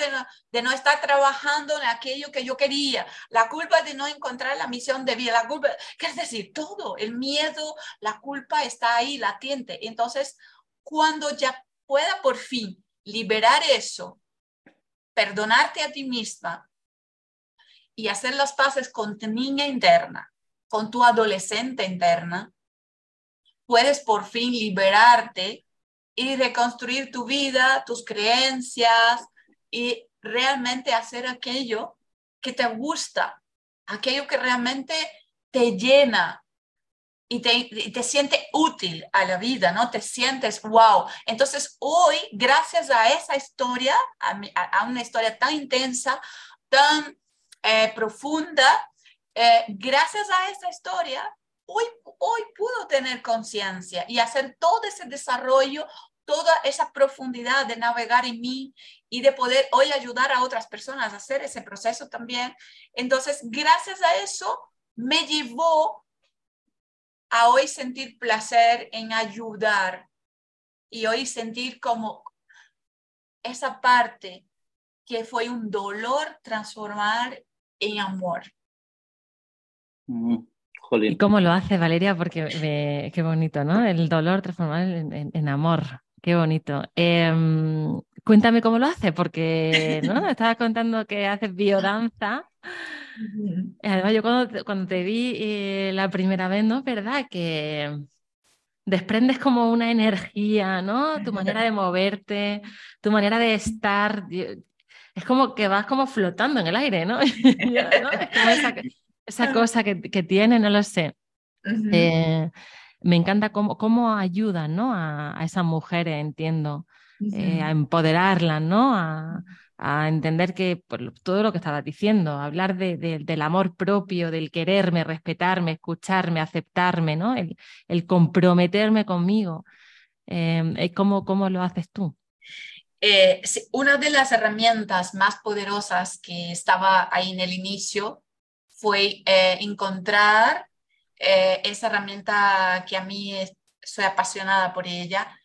de no, estar trabajando en aquello que yo quería, la culpa de no encontrar la misión de vida, la culpa, ¿qué es decir? Todo, el miedo, la culpa está ahí latente. Entonces, cuando ya pueda por fin liberar eso, perdonarte a ti misma y hacer las paces con tu niña interna, con tu adolescente interna, puedes por fin liberarte y reconstruir tu vida, tus creencias y realmente hacer aquello que te gusta, aquello que realmente te llena y te, te siente útil a la vida, ¿no? Te sientes, wow. Entonces hoy, gracias a esa historia, a, una historia tan intensa, tan eh, profunda, eh, gracias a esa historia, hoy, hoy pudo tener conciencia y hacer todo ese desarrollo, toda esa profundidad de navegar en mí y de poder hoy ayudar a otras personas a hacer ese proceso también. Entonces, gracias a eso, me llevó a hoy sentir placer en ayudar y hoy sentir como esa parte que fue un dolor transformar en amor. Mm. ¿Y cómo lo hace Valeria? Porque qué bonito, ¿no? El dolor transformado en, amor. Qué bonito. Em, cuéntame cómo lo hace, porque ¿no? estabas contando que haces biodanza. Además, yo cuando, te vi eh, la primera vez, ¿no? ¿Verdad? Que desprendes como una energía, ¿no? Tu manera de moverte, tu manera de estar. Es como que vas como flotando en el aire, ¿no? esa cosa que, tiene, no lo sé. Eh, me encanta cómo, cómo ayuda ¿no? a, esa mujer, entiendo, eh, a empoderarla, ¿no? A, entender que por todo lo que estabas diciendo, hablar del amor propio, del quererme, respetarme, escucharme, aceptarme, ¿no? El, comprometerme conmigo. Eh, ¿cómo, ¿Cómo lo haces tú? una de las herramientas más poderosas que estaba ahí en el inicio fue eh, encontrar eh, esa herramienta que a mí soy apasionada por ella,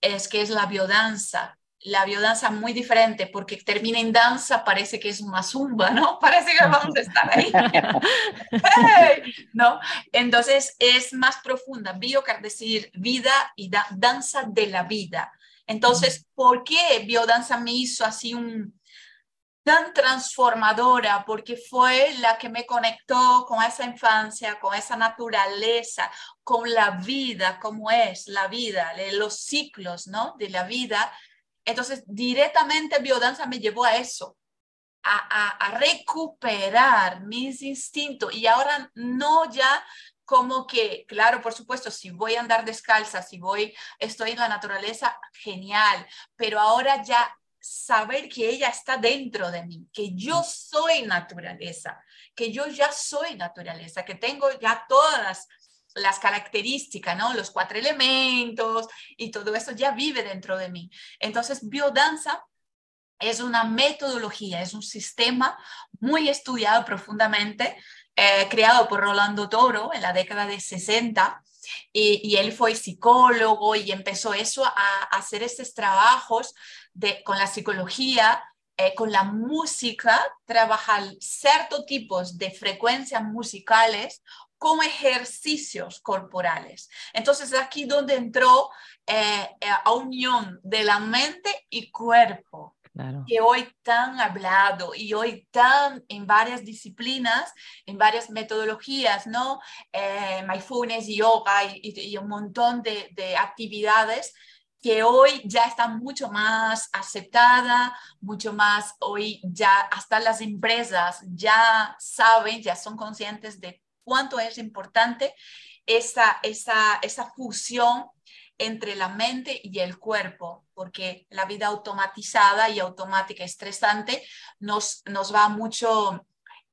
es que es la biodanza. La biodanza muy diferente porque termina en danza, parece que es una zumba, ¿no? Parece que vamos a estar ahí. ¿No? Entonces es más profunda. Bio quiere decir vida y danza de la vida. Entonces, ¿por qué biodanza me hizo así un, tan transformadora porque fue la que me conectó con esa infancia, con esa naturaleza, con la vida, como es la vida, los ciclos, ¿no? De la vida. Entonces, directamente biodanza me llevó a eso, a, a, recuperar mis instintos y ahora no ya como que, claro, por supuesto, si voy a andar descalza, si voy, estoy en la naturaleza, genial, pero ahora ya saber que ella está dentro de mí, que yo soy naturaleza, que yo ya soy naturaleza, que tengo ya todas las, características, ¿no? Los cuatro elementos y todo eso ya vive dentro de mí. Entonces, biodanza es una metodología, es un sistema muy estudiado profundamente, eh, creado por Rolando Toro en la década de 60. Y, él fue psicólogo y empezó eso a, a hacer estos trabajos con la psicología, eh, con la música, trabajar ciertos tipos de frecuencias musicales como ejercicios corporales. Entonces, aquí donde entró eh, eh, a unión de la mente y cuerpo, que hoy tan hablado y hoy tan en varias disciplinas, en varias metodologías, ¿no? mindfulness, yoga y, y, un montón de, de actividades que hoy ya está mucho más aceptada, mucho más, hoy ya hasta las empresas ya saben, ya son conscientes de cuánto es importante esa, esa, esa fusión entre la mente y el cuerpo, porque la vida automatizada y automática estresante nos, nos va mucho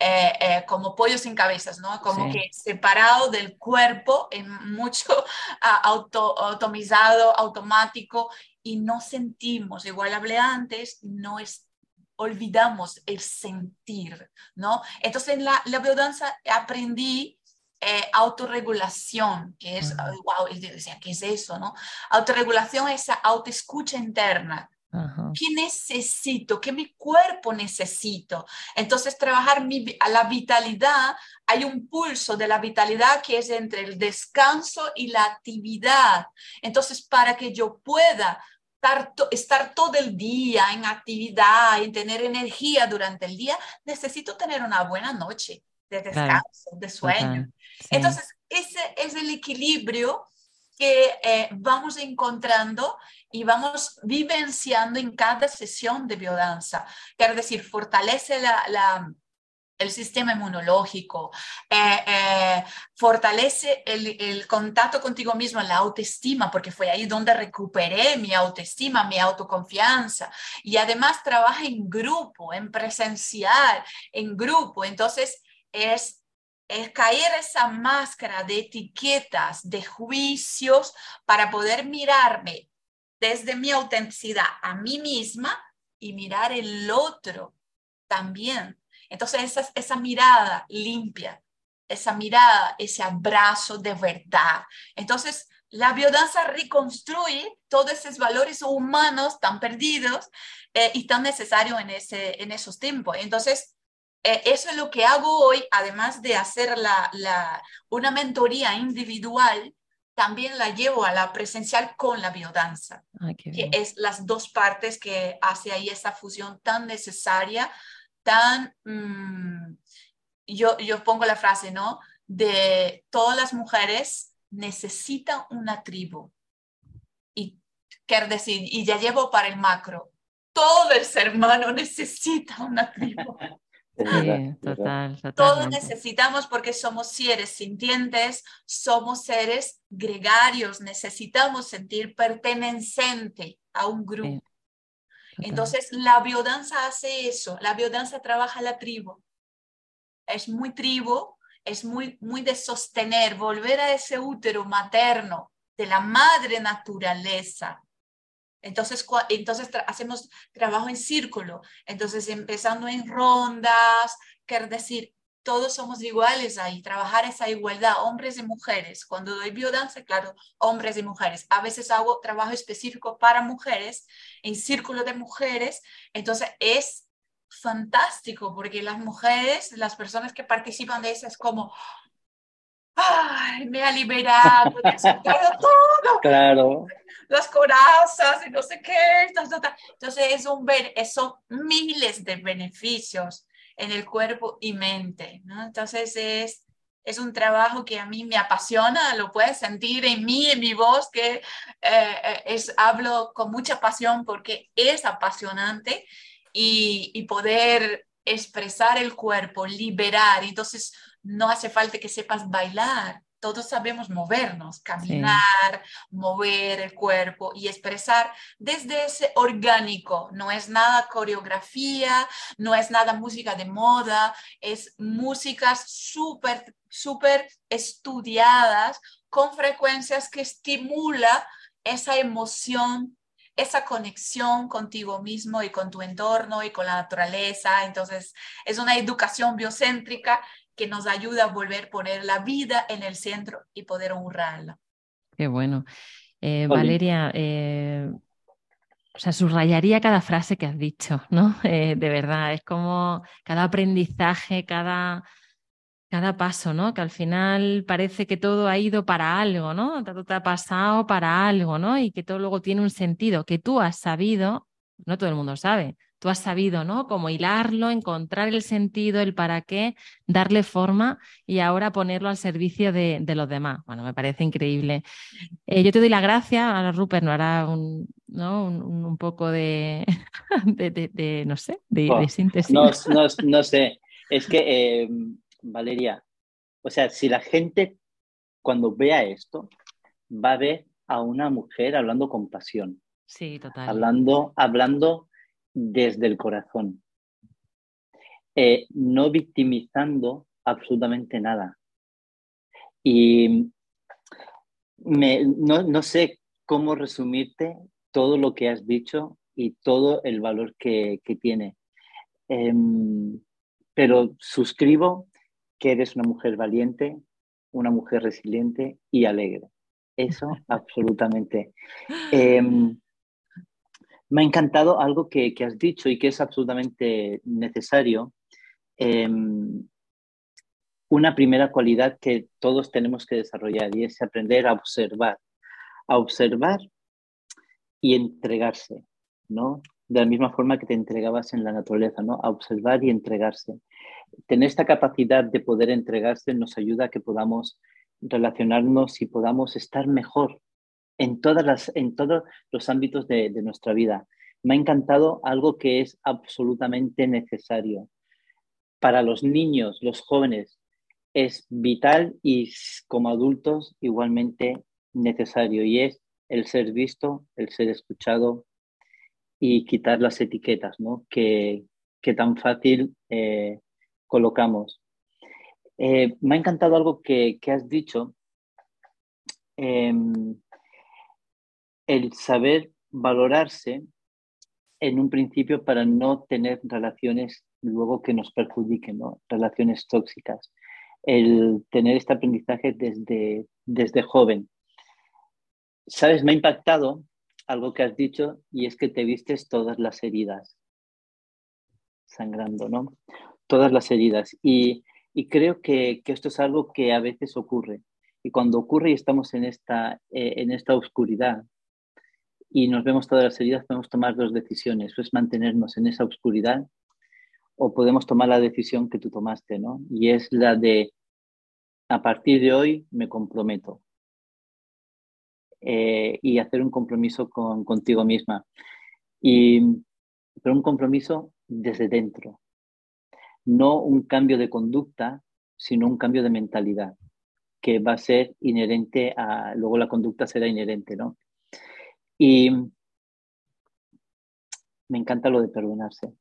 eh, eh, como pollo sin cabezas, ¿no? Como que separado del cuerpo, en mucho auto, automizado, automático, y no sentimos, igual hablé antes, no es, olvidamos el sentir, ¿no? Entonces en la, la biodanza aprendí eh, autorregulación, que es, wow, decía, ¿qué es eso? No? Autorregulación es esa autoescucha interna. ¿Qué necesito? ¿Qué mi cuerpo necesito? Entonces, trabajar mi, a la vitalidad, hay un pulso de la vitalidad que es entre el descanso y la actividad. Entonces, para que yo pueda estar, estar todo el día en actividad y tener energía durante el día, necesito tener una buena noche de descanso, de sueño. Entonces, ese es el equilibrio que eh, vamos encontrando y vamos vivenciando en cada sesión de biodanza. Quiero decir, fortalece la, el sistema inmunológico, eh, eh, fortalece el, el, contacto contigo mismo, la autoestima, porque fue ahí donde recuperé mi autoestima, mi autoconfianza. Y además trabaja en grupo, en presencial, en grupo. Entonces, es es caer esa máscara de etiquetas, de juicios, para poder mirarme desde mi autenticidad a mí misma y mirar el otro también. Entonces esa, esa mirada limpia, esa mirada, ese abrazo de verdad. Entonces la biodanza reconstruye todos esos valores humanos tan perdidos eh, y tan necesarios en, ese, en esos tiempos. Entonces, eh, eso es lo que hago hoy, además de hacer la, una mentoría individual, también la llevo a la presencial con la biodanza, que es las dos partes que hace ahí esa fusión tan necesaria, tan, mm, yo, yo pongo la frase, ¿no? De todas las mujeres necesitan una tribu. Y quiero decir, y ya llevo para el macro, todo el ser humano necesita una tribu. total, Todos necesitamos porque somos seres sintientes, somos seres gregarios, necesitamos sentir perteneciente a un grupo. Entonces, la biodanza hace eso, la biodanza trabaja la tribu. Es muy tribu, es muy, muy de sostener, volver a ese útero materno de la madre naturaleza, entonces, entonces hacemos trabajo en círculo, entonces empezando en rondas, quiere decir, todos somos iguales ahí, trabajar esa igualdad, hombres y mujeres. Cuando doy biodanza, claro, hombres y mujeres. A veces hago trabajo específico para mujeres, en círculo de mujeres, entonces es fantástico porque las mujeres, las personas que participan de eso es como, ¡ay, me ha liberado, me ha todo! Claro las corazas y no sé qué. Entonces, es un, son miles de beneficios en el cuerpo y mente. ¿no? Entonces, es, es un trabajo que a mí me apasiona, lo puedes sentir en mí, en mi voz, que eh, eh, es, hablo con mucha pasión porque es apasionante y, y poder expresar el cuerpo, liberar. Entonces, no hace falta que sepas bailar, todos sabemos movernos, caminar, mover el cuerpo y expresar desde ese orgánico. No es nada coreografía, no es nada música de moda, es músicas súper, súper estudiadas con frecuencias que estimula esa emoción esa conexión contigo mismo y con tu entorno y con la naturaleza. Entonces, es una educación biocéntrica que nos ayuda a volver a poner la vida en el centro y poder honrarla. Qué bueno. Eh, Valeria, eh, o sea, subrayaría cada frase que has dicho, ¿no? Eh, de verdad, es como cada aprendizaje, cada, cada paso, ¿no? Que al final parece que todo ha ido para algo, ¿no? Todo te ha pasado para algo, ¿no? Y que todo luego tiene un sentido, que tú has sabido, no todo el mundo sabe, tú has sabido, ¿no? Como hilarlo, encontrar el sentido, el para qué, darle forma y ahora ponerlo al servicio de, los demás. Bueno, me parece increíble. Eh, yo te doy la gracia, ahora Rupert nos hará un, ¿no? un, poco de, de, no sé, de, síntesis. No, no, sé, es que, em, Valeria, o sea, si la gente cuando vea esto va a ver a una mujer hablando con pasión. Sí, total. Hablando, hablando desde el corazón, eh, no victimizando absolutamente nada. Y no, sé cómo resumirte todo lo que has dicho y todo el valor que, tiene. Em, pero suscribo que eres una mujer valiente, una mujer resiliente y alegre. Eso absolutamente. Em, me ha encantado algo que, has dicho y que es absolutamente necesario. Em, una primera cualidad que todos tenemos que desarrollar y es aprender a observar. A observar y entregarse, ¿no? De la misma forma que te entregabas en la naturaleza, ¿no? A observar y entregarse. Tener esta capacidad de poder entregarse nos ayuda a que podamos relacionarnos y podamos estar mejor en, todas las, en todos los ámbitos de, de nuestra vida. Me ha encantado algo que es absolutamente necesario. Para los niños, los jóvenes, es vital y como adultos igualmente necesario y es el ser visto, el ser escuchado y quitar las etiquetas ¿no? que, que tan fácil eh, colocamos. Eh, me ha encantado algo que, has dicho, em, el saber valorarse en un principio para no tener relaciones luego que nos perjudiquen, ¿no? relaciones tóxicas. El tener este aprendizaje desde, desde joven. Sabes, me ha impactado algo que has dicho y es que te vistes todas las heridas sangrando, ¿no? Todas las heridas. Y, creo que, esto es algo que a veces ocurre. Y cuando ocurre y estamos en esta, eh, en esta oscuridad y nos vemos todas las heridas, podemos tomar dos decisiones. es mantenernos en esa oscuridad o podemos tomar la decisión que tú tomaste, ¿no? Y es la de, a partir de hoy me comprometo. Eh, y hacer un compromiso con, contigo misma. Y, pero un compromiso desde dentro. No un cambio de conducta, sino un cambio de mentalidad, que va a ser inherente a, luego la conducta será inherente, ¿no? Y me encanta lo de perdonarse.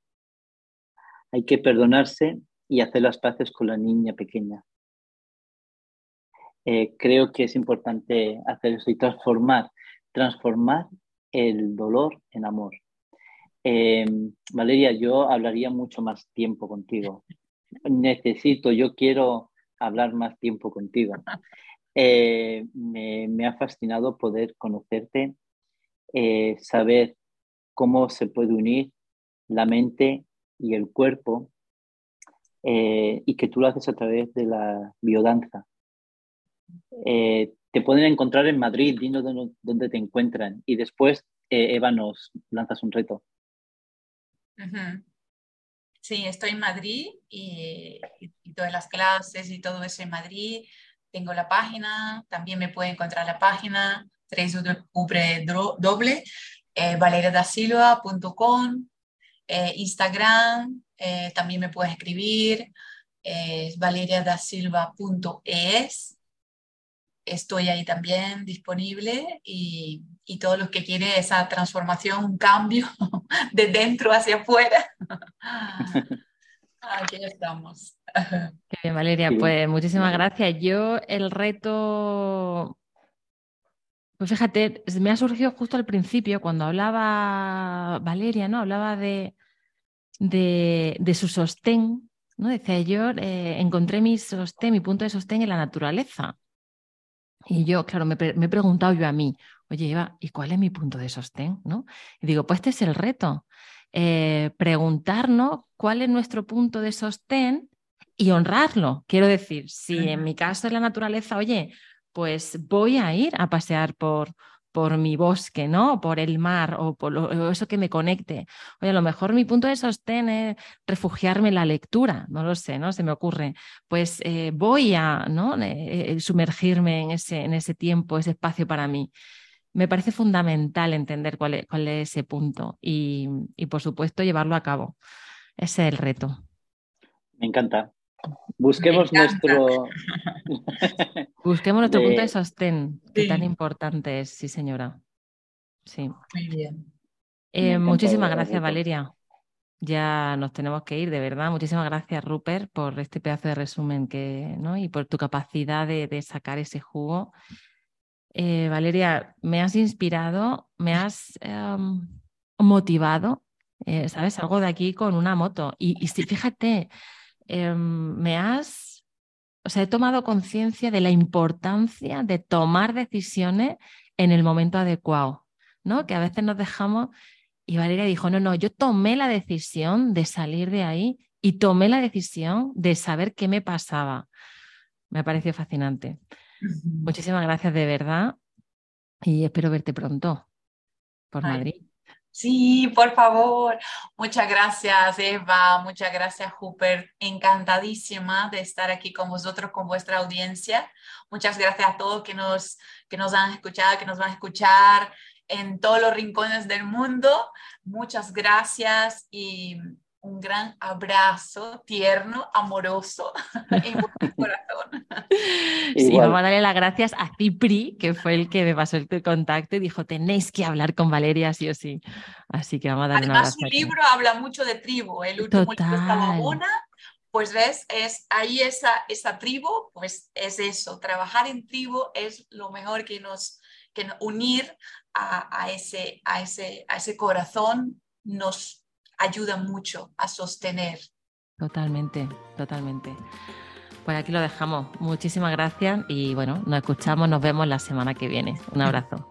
Hay que perdonarse y hacer las paces con la niña pequeña. Eh, creo que es importante hacer eso y transformar, transformar el dolor en amor. Eh, Valeria, yo hablaría mucho más tiempo contigo. Necesito, yo quiero hablar más tiempo contigo. Eh, me, ha fascinado poder conocerte, saber cómo se puede unir la mente y el cuerpo y que tú lo haces a través de la biodanza. Eh, te pueden encontrar en Madrid, dinos dónde, te encuentran. Y después, eh, Eva, nos lanzas un reto. Sí, estoy en Madrid y, todas las clases y todo eso en Madrid. Tengo la página, también me pueden encontrar la página www eh, valeriadasilva.com, eh, Instagram, también me puedes escribir, eh, valeriadasilva.es estoy ahí también disponible y, y todos los que quieren esa transformación, un cambio de dentro hacia afuera. Aquí estamos. Qué bien, Valeria. Pues muchísimas gracias. Yo el reto, pues fíjate, me ha surgido justo al principio cuando hablaba Valeria, ¿no? Hablaba de, de, su sostén, ¿no? Decía yo, eh, encontré mi sostén, mi punto de sostén en la naturaleza. Y yo, claro, me, he preguntado yo a mí, oye, Eva, ¿y cuál es mi punto de sostén? ¿No? Y digo, pues este es el reto, eh, preguntarnos cuál es nuestro punto de sostén y honrarlo. Quiero decir, si en mi caso es la naturaleza, oye, pues voy a ir a pasear por, por mi bosque, ¿no? Por el mar o por eso que me conecte. Oye, a lo mejor mi punto de sostén es refugiarme en la lectura, no lo sé, ¿no? Se me ocurre. Pues eh, voy a ¿no? Eh, eh, sumergirme en ese, en ese tiempo, ese espacio para mí. Me parece fundamental entender cuál es, cuál es ese punto y, y, por supuesto, llevarlo a cabo. Ese es el reto. Me encanta. Busquemos nuestro. Busquemos nuestro punto de sostén, que tan importante es, sí, señora. Sí. Muy bien. Eh, muchísimas gracias, Valeria. Ya nos tenemos que ir, de verdad. Muchísimas gracias, Rupert, por este pedazo de resumen que, ¿no? y por tu capacidad de, sacar ese jugo. Eh, Valeria, me has inspirado, me has em, motivado, eh, ¿sabes? Algo de aquí con una moto. Y, y si fíjate, Em, me has o sea, he tomado conciencia de la importancia de tomar decisiones en el momento adecuado, ¿no? Que a veces nos dejamos y Valeria dijo, no, no, yo tomé la decisión de salir de ahí y tomé la decisión de saber qué me pasaba. Me ha parecido fascinante. Muchísimas gracias de verdad y espero verte pronto por Madrid. Sí, por favor. Muchas gracias, Eva. Muchas gracias, Hooper. Encantadísima de estar aquí con vosotros, con vuestra audiencia. Muchas gracias a todos que nos, que nos han escuchado, que nos van a escuchar en todos los rincones del mundo. Muchas gracias y un gran abrazo tierno, amoroso en vuestro corazón. Sí, vamos a darle las gracias a Cipri, que fue el que me pasó el contacto y dijo, tenéis que hablar con Valeria sí o sí. Así que vamos a darle Además, un su libro habla mucho de tribu, el último Total. libro estaba pues ves, es ahí esa, esa tribu, pues es eso, trabajar en tribu es lo mejor que nos, que unir a, a, ese, a, ese, a ese corazón nos ayuda mucho a sostener. Totalmente, totalmente. Pues aquí lo dejamos. Muchísimas gracias y bueno, nos escuchamos, nos vemos la semana que viene. Un abrazo.